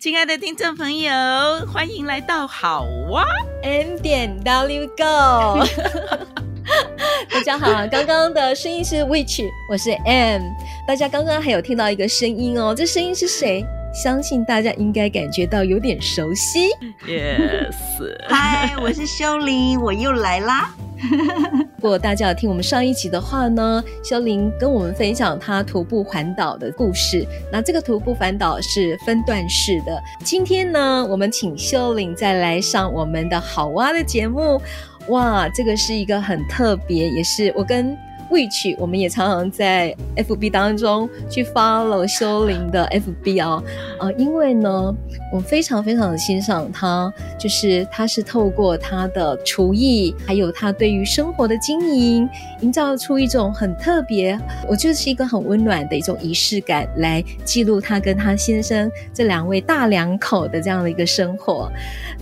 亲爱的听众朋友，欢迎来到好哇 M 点 W Go。大家好，刚刚的声音是 Which，我是 M。大家刚刚还有听到一个声音哦，这声音是谁？相信大家应该感觉到有点熟悉。Yes，嗨，我是修玲，我又来啦。如果大家有听我们上一集的话呢，秀玲跟我们分享她徒步环岛的故事。那这个徒步环岛是分段式的。今天呢，我们请秀玲再来上我们的好蛙的节目。哇，这个是一个很特别，也是我跟。Which 我们也常常在 FB 当中去 follow 修玲的 FB 哦，呃，因为呢，我非常非常的欣赏他，就是他是透过他的厨艺，还有他对于生活的经营，营造出一种很特别，我觉得是一个很温暖的一种仪式感，来记录他跟他先生这两位大两口的这样的一个生活。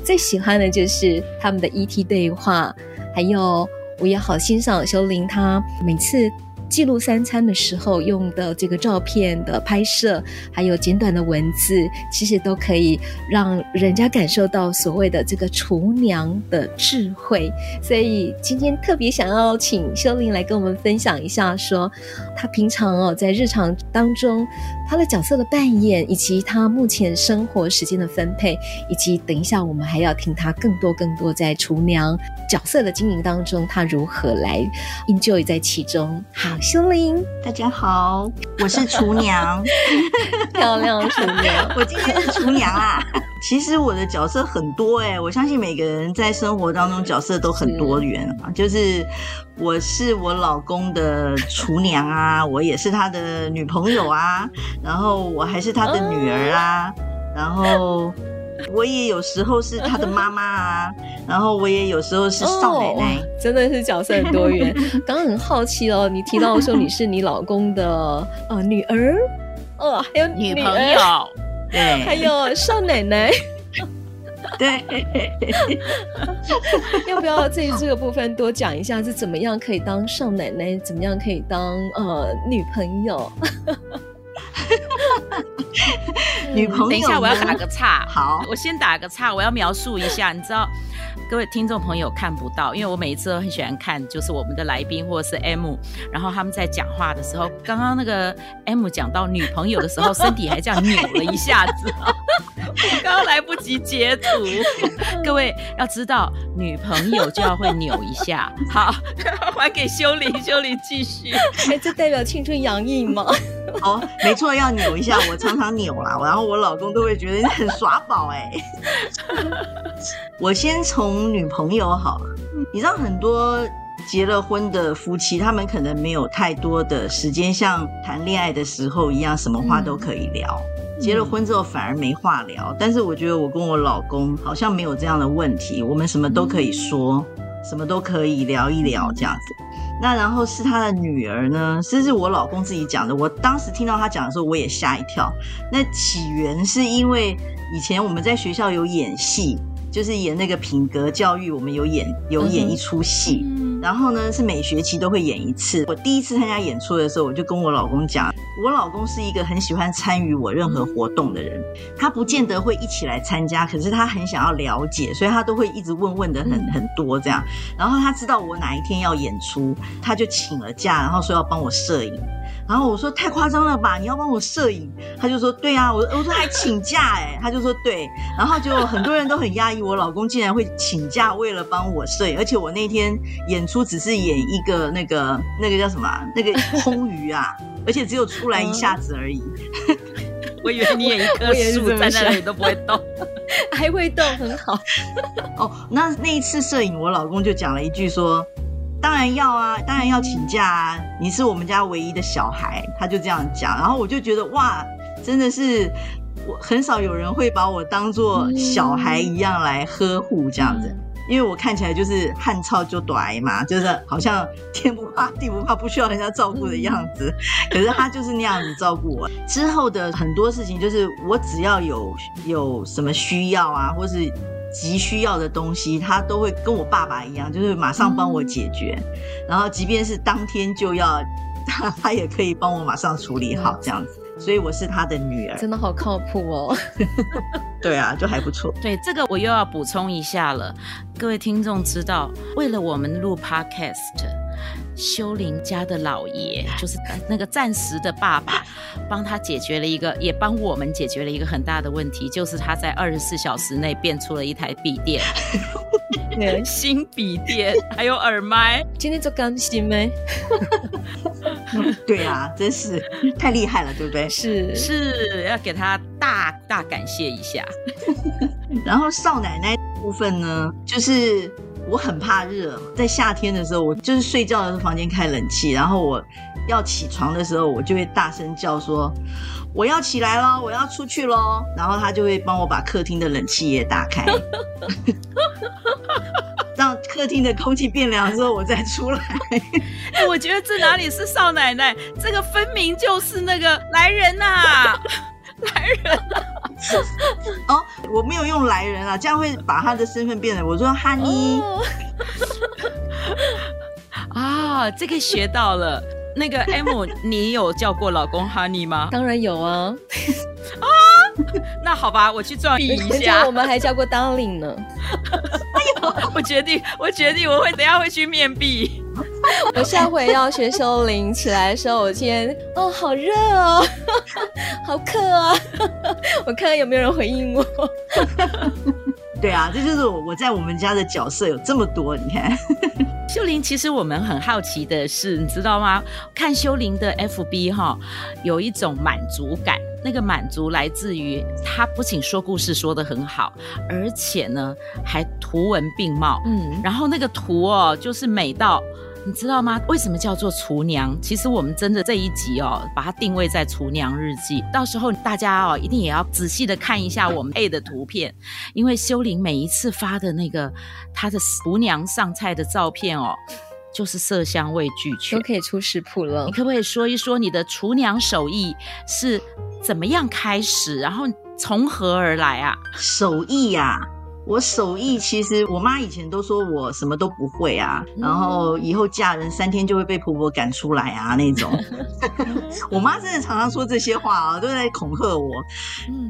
最喜欢的就是他们的 ET 对话，还有。我也好欣赏修林，他每次记录三餐的时候用的这个照片的拍摄，还有简短的文字，其实都可以让人家感受到所谓的这个厨娘的智慧。所以今天特别想要请修玲来跟我们分享一下说，说她平常哦在日常当中她的角色的扮演，以及她目前生活时间的分配，以及等一下我们还要听她更多更多在厨娘角色的经营当中，她如何来 enjoy 在其中。好。修玲，大家好，我是厨娘，漂亮厨娘，我今天是厨娘啊。其实我的角色很多哎、欸，我相信每个人在生活当中角色都很多元啊。是就是我是我老公的厨娘啊，我也是他的女朋友啊，然后我还是他的女儿啊，然后。我也有时候是他的妈妈啊，然后我也有时候是少奶奶，哦、真的是角色很多元。刚刚很好奇哦，你提到说你是你老公的呃女儿，哦，还有女，女朋友，对，还有少奶奶，对，要不要在这个部分多讲一下，是怎么样可以当少奶奶，怎么样可以当呃女朋友？女朋友，等一下，我要打个岔。好，我先打个岔，我要描述一下。你知道，各位听众朋友看不到，因为我每一次都很喜欢看，就是我们的来宾或者是 M，然后他们在讲话的时候，刚刚那个 M 讲到女朋友的时候，身体还这样扭了一下子，我刚刚来不及截图。各位要知道，女朋友就要会扭一下。好，还给修理，修理继续。哎，这代表青春洋溢吗？哦，没错，要扭一下，我常常扭啦，然后我老公都会觉得你很耍宝哎。我先从女朋友好了，你知道很多结了婚的夫妻，他们可能没有太多的时间像谈恋爱的时候一样，什么话都可以聊。嗯、结了婚之后反而没话聊，但是我觉得我跟我老公好像没有这样的问题，我们什么都可以说，什么都可以聊一聊这样子。那然后是他的女儿呢，这是我老公自己讲的。我当时听到他讲的时候，我也吓一跳。那起源是因为以前我们在学校有演戏，就是演那个品格教育，我们有演有演一出戏。嗯然后呢，是每学期都会演一次。我第一次参加演出的时候，我就跟我老公讲，我老公是一个很喜欢参与我任何活动的人。他不见得会一起来参加，可是他很想要了解，所以他都会一直问问的很很多这样。然后他知道我哪一天要演出，他就请了假，然后说要帮我摄影。然后我说太夸张了吧，你要帮我摄影？他就说对啊，我我说还请假哎，他就说对。然后就很多人都很压抑，我老公竟然会请假为了帮我摄影，而且我那天演出只是演一个那个那个叫什么那个空鱼啊，而且只有出来一下子而已。我以为你演一棵树在那里都不会动，还会动，很好。哦，那那一次摄影，我老公就讲了一句说。当然要啊，当然要请假啊！你是我们家唯一的小孩，他就这样讲。然后我就觉得哇，真的是我很少有人会把我当做小孩一样来呵护这样子。嗯因为我看起来就是汉草就短嘛，就是好像天不怕地不怕，不需要人家照顾的样子。可是他就是那样子照顾我。之后的很多事情，就是我只要有有什么需要啊，或是急需要的东西，他都会跟我爸爸一样，就是马上帮我解决。然后即便是当天就要，他 他也可以帮我马上处理好这样子。所以我是他的女儿，真的好靠谱哦。对啊，就还不错。对，这个我又要补充一下了。各位听众知道，为了我们录 Podcast，修林家的老爷 就是那个暂时的爸爸，帮他解决了一个，也帮我们解决了一个很大的问题，就是他在二十四小时内变出了一台笔电，对 新笔电，还有耳麦。今天做钢琴没？对啊，真是太厉害了，对不对？是是，要给他大大感谢一下。然后少奶奶部分呢，就是我很怕热，在夏天的时候，我就是睡觉的时候房间开冷气，然后我要起床的时候，我就会大声叫说我要起来喽，我要出去喽。然后他就会帮我把客厅的冷气也打开。让客厅的空气变凉之后，我再出来。哎，我觉得这哪里是少奶奶，这个分明就是那个来人呐、啊，来人、啊！哦，我没有用来人啊，这样会把他的身份变成我说哈尼。啊，这个学到了。那个 M，你有叫过老公 Honey 吗？当然有啊。啊，那好吧，我去转译一下。我们还叫过 Darling 呢。我决定，我决定，我会等下会去面壁。我下回要学修灵起来的时候，我先哦，好热哦，好渴啊！我看看有没有人回应我。对啊，这就是我我在我们家的角色有这么多，你看。修玲，其实我们很好奇的是，你知道吗？看修玲的 FB 哈，有一种满足感。那个满足来自于他不仅说故事说得很好，而且呢还图文并茂。嗯，然后那个图哦，就是美到你知道吗？为什么叫做厨娘？其实我们真的这一集哦，把它定位在厨娘日记。到时候大家哦，一定也要仔细的看一下我们配的图片，因为修玲每一次发的那个她的厨娘上菜的照片哦。就是色香味俱全，都可以出食谱了。你可不可以说一说你的厨娘手艺是怎么样开始，然后从何而来啊？手艺呀、啊。我手艺其实，我妈以前都说我什么都不会啊，然后以后嫁人三天就会被婆婆赶出来啊那种。我妈真的常常说这些话啊，都在恐吓我。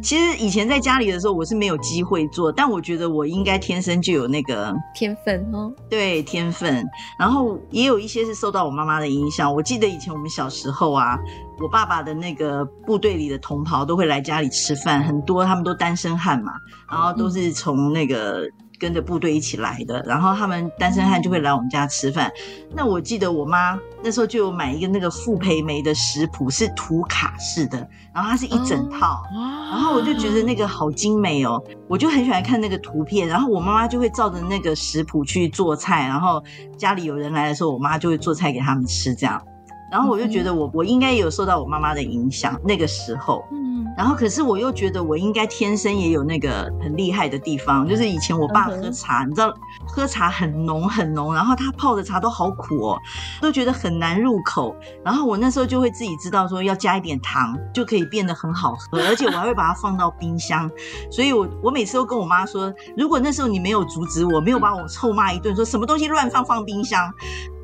其实以前在家里的时候，我是没有机会做，但我觉得我应该天生就有那个天分哦。对，天分。然后也有一些是受到我妈妈的影响。我记得以前我们小时候啊。我爸爸的那个部队里的同袍都会来家里吃饭，很多他们都单身汉嘛，然后都是从那个跟着部队一起来的，然后他们单身汉就会来我们家吃饭。那我记得我妈那时候就有买一个那个傅培梅的食谱，是图卡式的，然后它是一整套，然后我就觉得那个好精美哦，我就很喜欢看那个图片，然后我妈妈就会照着那个食谱去做菜，然后家里有人来的时候，我妈就会做菜给他们吃，这样。然后我就觉得我我应该也有受到我妈妈的影响，那个时候，嗯，然后可是我又觉得我应该天生也有那个很厉害的地方，就是以前我爸喝茶，你知道喝茶很浓很浓，然后他泡的茶都好苦哦，都觉得很难入口。然后我那时候就会自己知道说要加一点糖就可以变得很好喝，而且我还会把它放到冰箱。所以我我每次都跟我妈说，如果那时候你没有阻止我，没有把我臭骂一顿，说什么东西乱放放冰箱。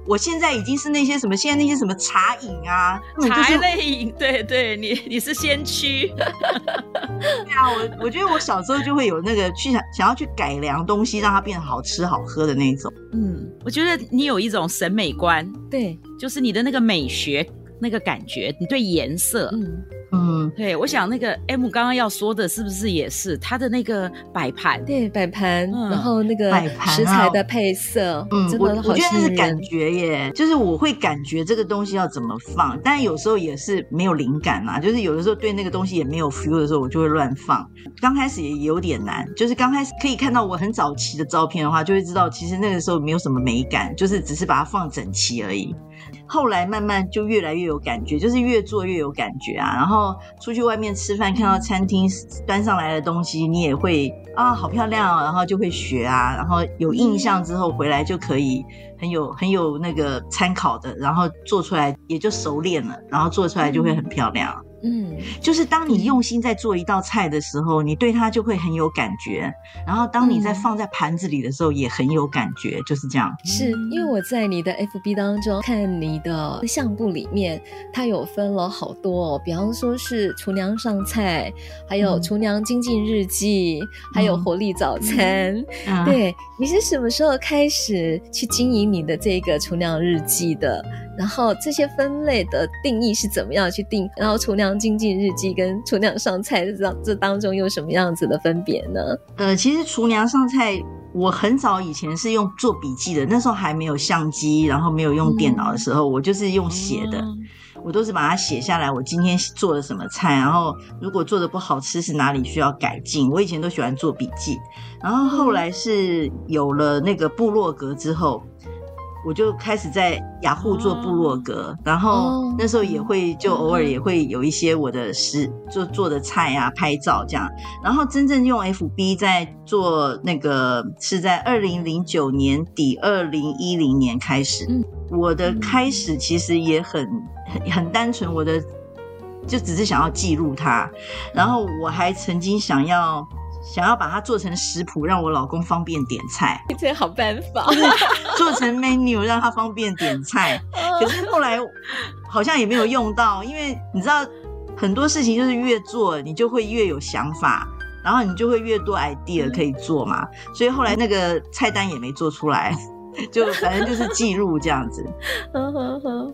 我现在已经是那些什么，现在那些什么茶饮啊，茶类饮，对对，你你是先驱。对啊，我我觉得我小时候就会有那个去想想要去改良东西，让它变得好吃好喝的那种。嗯，我觉得你有一种审美观，对，就是你的那个美学那个感觉，你对颜色，嗯。嗯，对，我想那个 M 刚刚要说的是不是也是他的那个摆盘？对，摆盘，嗯、然后那个食材的配色，嗯，真的好，我觉得那是感觉耶，就是我会感觉这个东西要怎么放，但有时候也是没有灵感啊，就是有的时候对那个东西也没有 feel 的时候，我就会乱放。刚开始也有点难，就是刚开始可以看到我很早期的照片的话，就会知道其实那个时候没有什么美感，就是只是把它放整齐而已。后来慢慢就越来越有感觉，就是越做越有感觉啊。然后出去外面吃饭，看到餐厅端上来的东西，你也会啊，好漂亮啊，然后就会学啊。然后有印象之后回来就可以很有很有那个参考的，然后做出来也就熟练了，然后做出来就会很漂亮。嗯，就是当你用心在做一道菜的时候，你对它就会很有感觉。然后当你在放在盘子里的时候，也很有感觉，就是这样。是因为我在你的 FB 当中看你的相簿里面，它有分了好多，哦比方说是厨娘上菜，还有厨娘精进日记，嗯、还有活力早餐。嗯、对，你是什么时候开始去经营你的这个厨娘日记的？然后这些分类的定义是怎么样去定？然后厨娘精进日记跟厨娘上菜这这当中有什么样子的分别呢？呃，其实厨娘上菜，我很早以前是用做笔记的，那时候还没有相机，然后没有用电脑的时候，嗯、我就是用写的，嗯、我都是把它写下来，我今天做了什么菜，然后如果做的不好吃是哪里需要改进。我以前都喜欢做笔记，然后后来是有了那个部落格之后。我就开始在雅虎做部落格，oh. 然后那时候也会就偶尔也会有一些我的食做做的菜啊，拍照这样。然后真正用 FB 在做那个是在二零零九年底二零一零年开始。我的开始其实也很很很单纯，我的就只是想要记录它。然后我还曾经想要。想要把它做成食谱，让我老公方便点菜。这好办法，做成 menu 让他方便点菜。可是后来好像也没有用到，因为你知道很多事情就是越做你就会越有想法，然后你就会越多 idea 可以做嘛。所以后来那个菜单也没做出来。就反正就是记录这样子，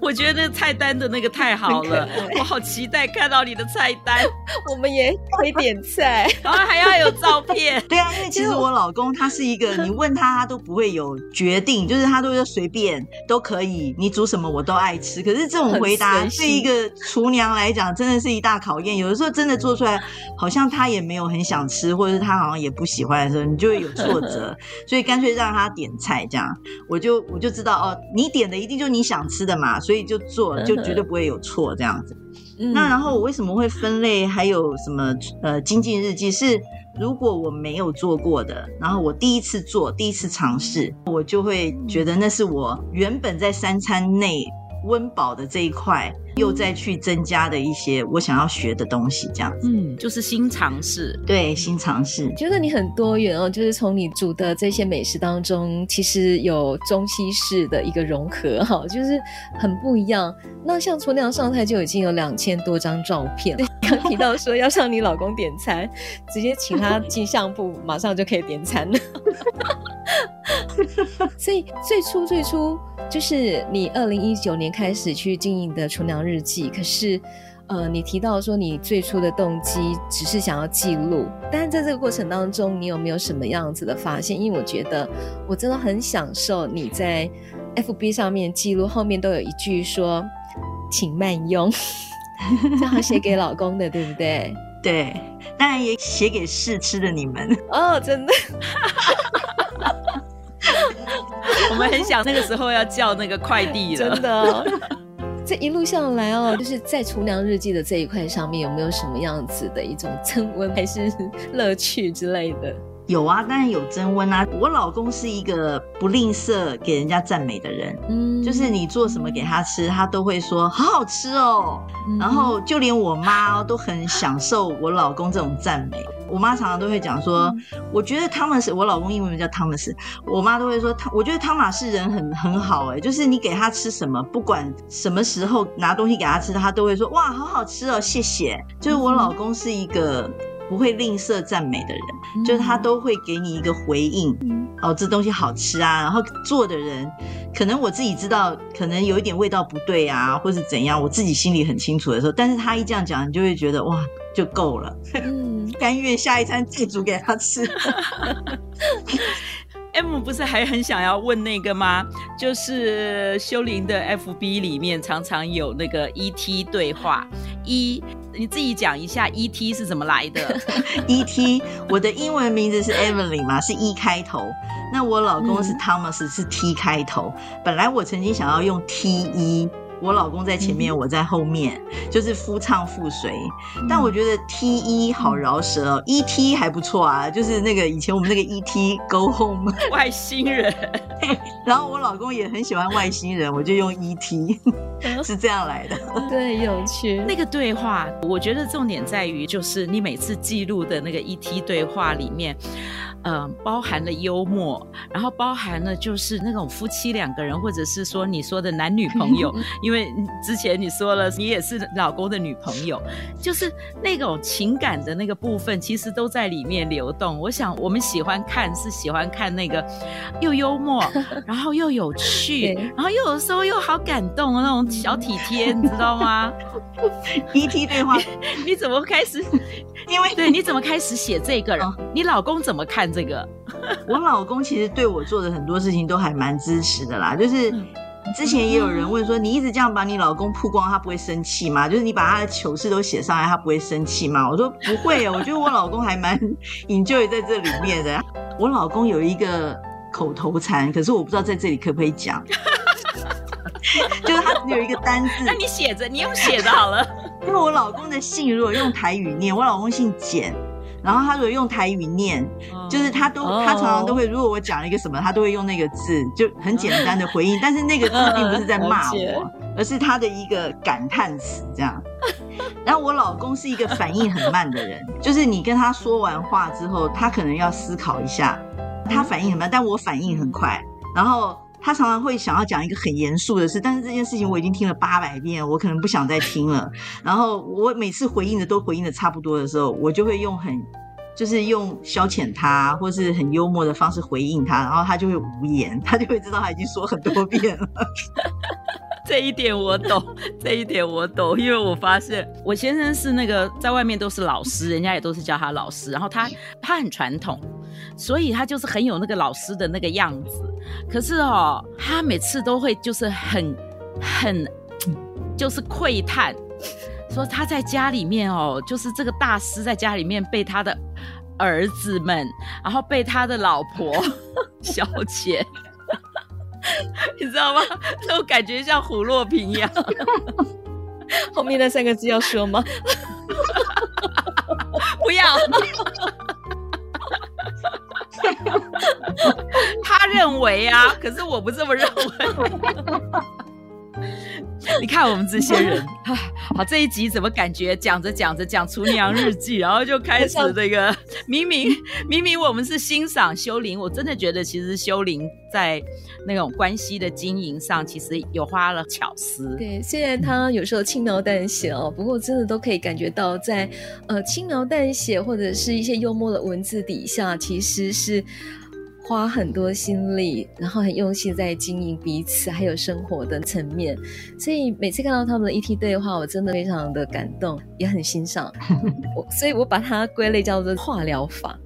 我觉得那菜单的那个太好了，我好期待看到你的菜单。我们也可以点菜，然后还要有照片。对啊，因为其实我老公他是一个，你问他他都不会有决定，就是他都是随便都可以，你煮什么我都爱吃。可是这种回答对一个厨娘来讲，真的是一大考验。有的时候真的做出来，好像他也没有很想吃，或者是他好像也不喜欢的时候，你就会有挫折。所以干脆让他点菜这样。我就我就知道哦，你点的一定就是你想吃的嘛，所以就做，就绝对不会有错这样子。嗯、那然后我为什么会分类？还有什么呃，精进日记是如果我没有做过的，然后我第一次做，第一次尝试，我就会觉得那是我原本在三餐内温饱的这一块。又再去增加的一些我想要学的东西，这样子，嗯，就是新尝试，对，新尝试。觉得你很多元哦，就是从你煮的这些美食当中，其实有中西式的一个融合，哈，就是很不一样。那像厨娘上菜就已经有两千多张照片，刚提到说要向你老公点餐，直接请他进相簿，马上就可以点餐了。所以最初最初就是你二零一九年开始去经营的厨娘日记，可是，呃，你提到说你最初的动机只是想要记录，但是在这个过程当中，你有没有什么样子的发现？因为我觉得我真的很享受你在 FB 上面记录，后面都有一句说“请慢用”，这样写给老公的，对不对？对，当然也写给试吃的你们 哦，真的。我们很想那个时候要叫那个快递了，真的哦。这一路下来哦，就是在厨娘日记的这一块上面，有没有什么样子的一种增温还是 乐趣之类的？有啊，当然有增温啊。我老公是一个不吝啬给人家赞美的人，嗯，就是你做什么给他吃，他都会说好好吃哦。嗯、然后就连我妈都很享受我老公这种赞美。我妈常常都会讲说，嗯、我觉得汤玛士，我老公英文名叫汤姆士，我妈都会说汤，我觉得汤玛士人很很好哎，就是你给他吃什么，不管什么时候拿东西给他吃，他都会说哇，好好吃哦，谢谢。就是我老公是一个。不会吝啬赞美的人，嗯、就是他都会给你一个回应。嗯、哦，这东西好吃啊！然后做的人，可能我自己知道，可能有一点味道不对啊，或是怎样，我自己心里很清楚的时候，但是他一这样讲，你就会觉得哇，就够了，嗯，甘愿下一餐再煮给他吃。M 不是还很想要问那个吗？就是修林的 FB 里面常常有那个 ET 对话，一你自己讲一下 E.T. 是怎么来的？E.T. 我的英文名字是 Evelyn 嘛，是 E 开头。那我老公是 Thomas，、嗯、是 T 开头。本来我曾经想要用 T.E。我老公在前面，我在后面，嗯、就是夫唱妇随。但我觉得 T 一好饶舌哦，E T 还不错啊，就是那个以前我们那个 E T Go Home 外星人。然后我老公也很喜欢外星人，我就用 E T，是这样来的。对，有趣。那个对话，我觉得重点在于，就是你每次记录的那个 E T 对话里面。嗯、呃，包含了幽默，然后包含了就是那种夫妻两个人，或者是说你说的男女朋友，因为之前你说了你也是老公的女朋友，就是那种情感的那个部分，其实都在里面流动。我想我们喜欢看是喜欢看那个又幽默，然后又有趣，然后又有时候又好感动的那种小体贴，你知道吗？ET 对话你，你怎么开始？因为对，你怎么开始写这个？哦、你老公怎么看这个？我老公其实对我做的很多事情都还蛮支持的啦。就是之前也有人问说，你一直这样把你老公曝光，他不会生气吗？就是你把他的糗事都写上来，他不会生气吗？我说不会啊，我觉得我老公还蛮 enjoy 在这里面的。我老公有一个口头禅，可是我不知道在这里可不可以讲。就是他有一个单字，那你写着，你用写的好了。因为我老公的姓如果用台语念，我老公姓简，然后他如果用台语念，就是他都他常常都会，如果我讲了一个什么，他都会用那个字，就很简单的回应，但是那个字并不是在骂我，而是他的一个感叹词这样。然后我老公是一个反应很慢的人，就是你跟他说完话之后，他可能要思考一下，他反应很慢，但我反应很快，然后。他常常会想要讲一个很严肃的事，但是这件事情我已经听了八百遍，我可能不想再听了。然后我每次回应的都回应的差不多的时候，我就会用很，就是用消遣他，或是很幽默的方式回应他，然后他就会无言，他就会知道他已经说很多遍了。这一点我懂，这一点我懂，因为我发现我先生是那个在外面都是老师，人家也都是叫他老师，然后他他很传统，所以他就是很有那个老师的那个样子。可是哦，他每次都会就是很很就是喟叹，说他在家里面哦，就是这个大师在家里面被他的儿子们，然后被他的老婆 小姐。你知道吗？都感觉像虎落平阳。后面那三个字要说吗？不要。他认为啊，可是我不这么认为。你看我们这些人，好，这一集怎么感觉讲着讲着讲《厨娘日记》，然后就开始这个明明明明我们是欣赏修灵，我真的觉得其实修灵在那种关系的经营上，其实有花了巧思。对，虽然他有时候轻描淡写哦，不过真的都可以感觉到在呃轻描淡写或者是一些幽默的文字底下，其实是。花很多心力，然后很用心在经营彼此，还有生活的层面。所以每次看到他们的 ET 对话，我真的非常的感动，也很欣赏。我所以，我把它归类叫做 化疗法，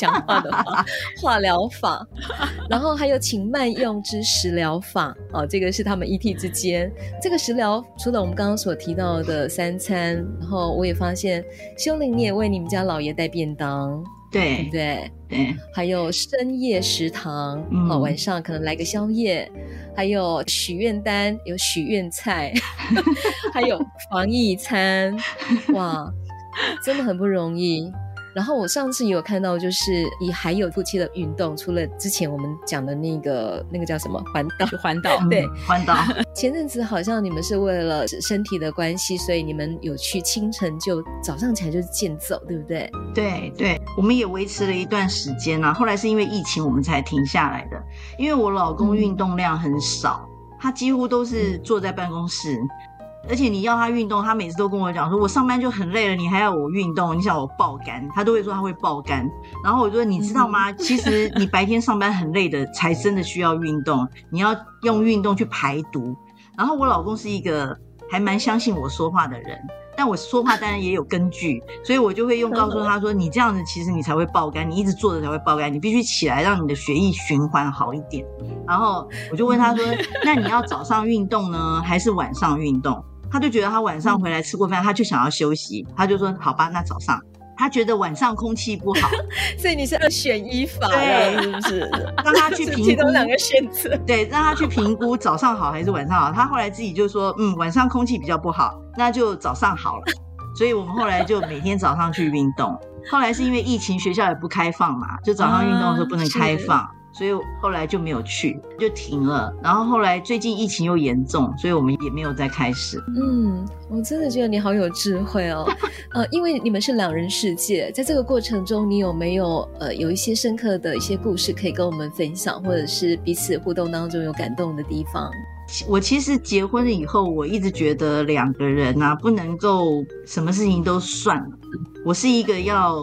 讲话的话，化疗法。然后还有请慢用之食疗法，哦，这个是他们 ET 之间。这个食疗除了我们刚刚所提到的三餐，然后我也发现修玲你也为你们家老爷带便当。对对对，对。还有深夜食堂，嗯、哦，晚上可能来个宵夜，还有许愿单，有许愿菜，还有防疫餐，哇，真的很不容易。然后我上次也有看到，就是你还有夫妻的运动，除了之前我们讲的那个那个叫什么环岛，环岛，对，环岛。前阵子好像你们是为了身体的关系，所以你们有去清晨就早上起来就是健走，对不对？对对，我们也维持了一段时间呢、啊。后来是因为疫情我们才停下来的，因为我老公运动量很少，嗯、他几乎都是坐在办公室。嗯而且你要他运动，他每次都跟我讲说：“我上班就很累了，你还要我运动，你想我爆肝？”他都会说他会爆肝。然后我说：“你知道吗？其实你白天上班很累的，才真的需要运动。你要用运动去排毒。”然后我老公是一个还蛮相信我说话的人，但我说话当然也有根据，所以我就会用告诉他说：“你这样子其实你才会爆肝，你一直坐着才会爆肝，你必须起来让你的血液循环好一点。”然后我就问他说：“那你要早上运动呢，还是晚上运动？”他就觉得他晚上回来吃过饭，他就想要休息，他就说好吧，那早上。他觉得晚上空气不好，所以你是二选一法，对，是不是？让他去评估两个选择，对，让他去评估早上好还是晚上好。他后来自己就说，嗯，晚上空气比较不好，那就早上好了。所以我们后来就每天早上去运动。后来是因为疫情，学校也不开放嘛，就早上运动的时候不能开放。啊所以后来就没有去，就停了。然后后来最近疫情又严重，所以我们也没有再开始。嗯，我真的觉得你好有智慧哦。呃，因为你们是两人世界，在这个过程中，你有没有呃有一些深刻的一些故事可以跟我们分享，或者是彼此互动当中有感动的地方？我其实结婚了以后，我一直觉得两个人啊不能够什么事情都算了。我是一个要。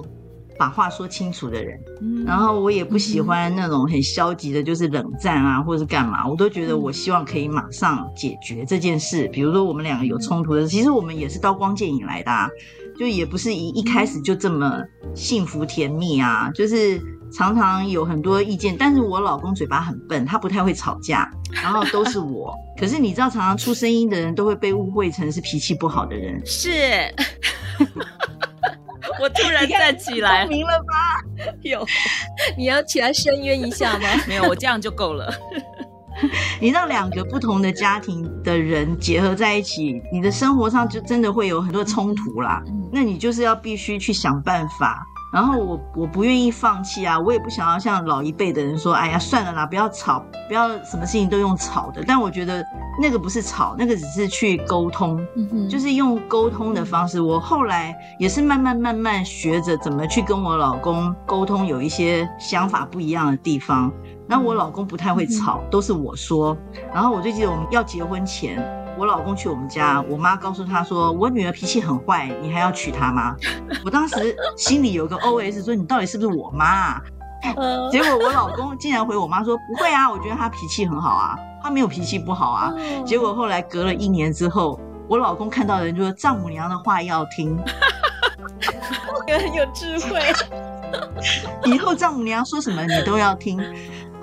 把话说清楚的人，然后我也不喜欢那种很消极的，就是冷战啊，或者是干嘛，我都觉得我希望可以马上解决这件事。比如说我们两个有冲突的，其实我们也是刀光剑影来的啊，就也不是一一开始就这么幸福甜蜜啊，就是常常有很多意见。但是我老公嘴巴很笨，他不太会吵架，然后都是我。可是你知道，常常出声音的人都会被误会成是脾气不好的人，是。我突然站起来，明了吧？有，你要起来申冤一下吗？没有，我这样就够了。你让两个不同的家庭的人结合在一起，你的生活上就真的会有很多冲突啦。那你就是要必须去想办法。然后我我不愿意放弃啊，我也不想要像老一辈的人说，哎呀，算了啦，不要吵，不要什么事情都用吵的。但我觉得那个不是吵，那个只是去沟通，嗯，就是用沟通的方式。我后来也是慢慢慢慢学着怎么去跟我老公沟通，有一些想法不一样的地方。然后我老公不太会吵，都是我说。然后我就记得我们要结婚前。我老公去我们家，我妈告诉他说：“我女儿脾气很坏，你还要娶她吗？” 我当时心里有个 OS 说：“你到底是不是我妈啊？”结果我老公竟然回我妈说：“不会啊，我觉得她脾气很好啊，她没有脾气不好啊。”结果后来隔了一年之后，我老公看到人就说：“丈母娘的话要听。”我觉得很有智慧，以后丈母娘说什么你都要听。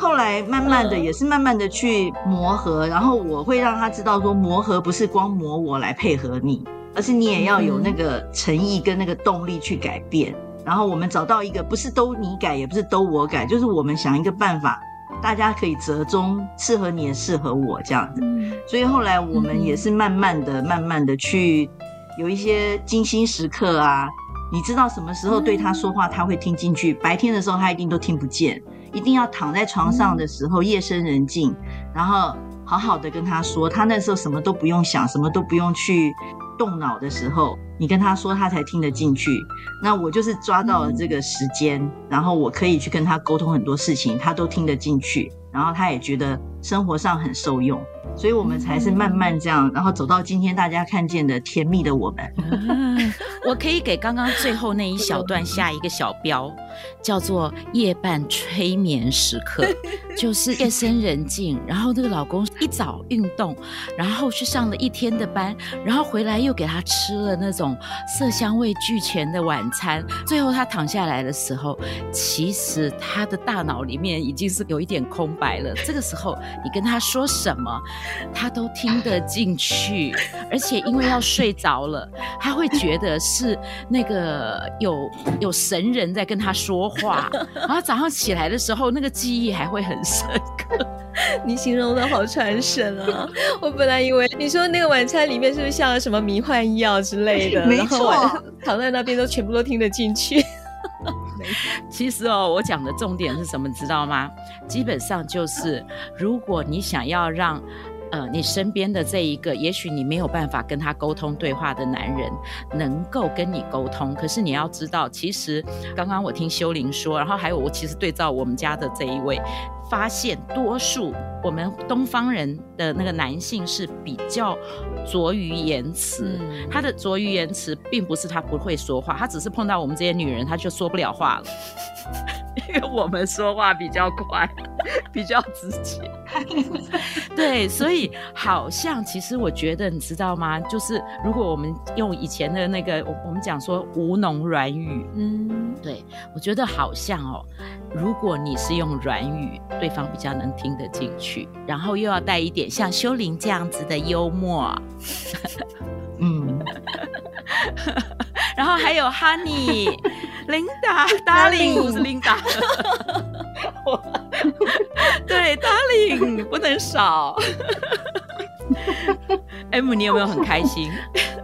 后来慢慢的也是慢慢的去磨合，然后我会让他知道说，磨合不是光磨我来配合你，而是你也要有那个诚意跟那个动力去改变。然后我们找到一个不是都你改，也不是都我改，就是我们想一个办法，大家可以折中，适合你也适合我这样子。所以后来我们也是慢慢的、慢慢的去有一些精心时刻啊，你知道什么时候对他说话他会听进去，白天的时候他一定都听不见。一定要躺在床上的时候，夜深人静，然后好好的跟他说，他那时候什么都不用想，什么都不用去动脑的时候，你跟他说，他才听得进去。那我就是抓到了这个时间，然后我可以去跟他沟通很多事情，他都听得进去，然后他也觉得生活上很受用。所以我们才是慢慢这样，然后走到今天大家看见的甜蜜的我们。啊，我可以给刚刚最后那一小段下一个小标，叫做夜半催眠时刻，就是夜深人静，然后这个老公一早运动，然后去上了一天的班，然后回来又给他吃了那种色香味俱全的晚餐，最后他躺下来的时候，其实他的大脑里面已经是有一点空白了。这个时候你跟他说什么？他都听得进去，而且因为要睡着了，他会觉得是那个有有神人在跟他说话，然后早上起来的时候，那个记忆还会很深刻。你形容的好传神啊！我本来以为你说那个晚餐里面是不是下了什么迷幻药之类的，然后，躺在那边都全部都听得进去。其实哦，我讲的重点是什么，知道吗？基本上就是，如果你想要让。呃，你身边的这一个，也许你没有办法跟他沟通对话的男人，能够跟你沟通。可是你要知道，其实刚刚我听修玲说，然后还有我其实对照我们家的这一位，发现多数我们东方人的那个男性是比较拙于言辞。嗯、他的拙于言辞，并不是他不会说话，他只是碰到我们这些女人，他就说不了话了，因为我们说话比较快。比较直接。对，所以好像其实我觉得，你知道吗？就是如果我们用以前的那个，我我们讲说吴侬软语，嗯，对，我觉得好像哦，如果你是用软语，对方比较能听得进去，然后又要带一点像修玲这样子的幽默，嗯，然后还有 Honey、Linda、Darling，不是 Linda。对，Darling 不能少。M，你有没有很开心？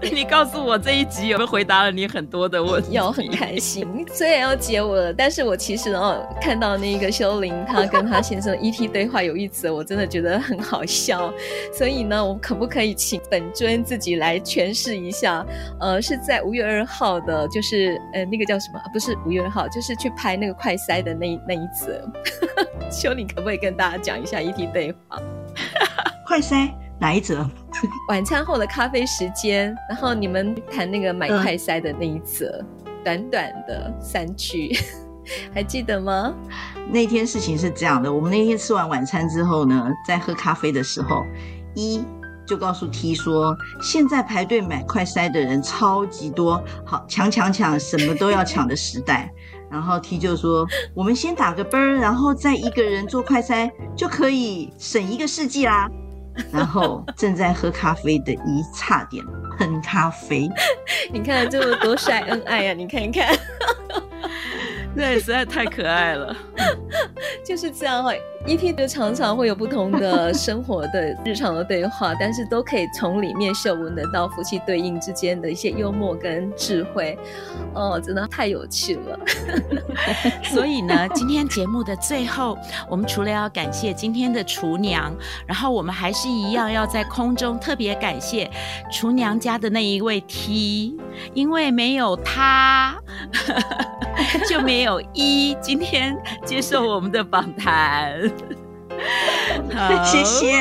你告诉我这一集有没有回答了你很多的问题？有，很开心。虽然要接我了，但是我其实哦，看到那个修玲她跟她先生 ET 对话有一则，我真的觉得很好笑。所以呢，我可不可以请本尊自己来诠释一下？呃，是在五月二号的，就是呃那个叫什么？不是五月二号，就是去拍那个快塞的那那一则。修玲可不可以跟大家讲一下 ET 对话？快筛。哪一则？晚餐后的咖啡时间，然后你们谈那个买快塞的那一则，嗯、短短的三句，还记得吗？那天事情是这样的，我们那天吃完晚餐之后呢，在喝咖啡的时候，一就告诉 T 说，现在排队买快塞的人超级多，好抢抢抢，什么都要抢的时代。然后 T 就说，我们先打个啵儿，然后再一个人做快筛，就可以省一个世纪啦。然后正在喝咖啡的一差点喷咖啡，你看这么多晒恩爱啊！你看一看，那实在太可爱了，就是这样哈。ET 就常常会有不同的生活的日常的对话，但是都可以从里面嗅闻得到夫妻对应之间的一些幽默跟智慧，哦，真的太有趣了。所以呢，今天节目的最后，我们除了要感谢今天的厨娘，然后我们还是一样要在空中特别感谢厨娘家的那一位 T，因为没有他，就没有一今天接受我们的访谈。好，谢谢，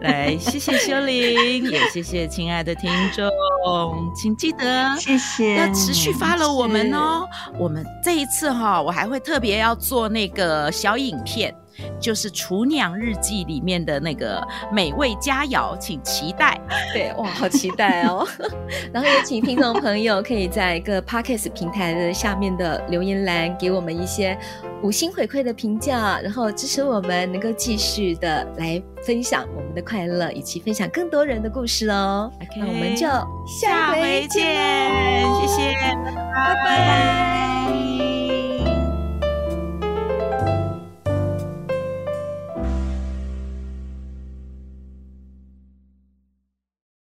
来，谢谢修玲，也谢谢亲爱的听众，请记得，谢谢，要持续 follow 我们哦。我们这一次哈，我还会特别要做那个小影片。就是《厨娘日记》里面的那个美味佳肴，请期待。对，哇，好期待哦！然后也请听众朋友可以在各 Podcast 平台的下面的留言栏给我们一些五星回馈的评价，然后支持我们能够继续的来分享我们的快乐，以及分享更多人的故事哦。那我们就下回见，下回见，谢谢，拜拜。拜拜。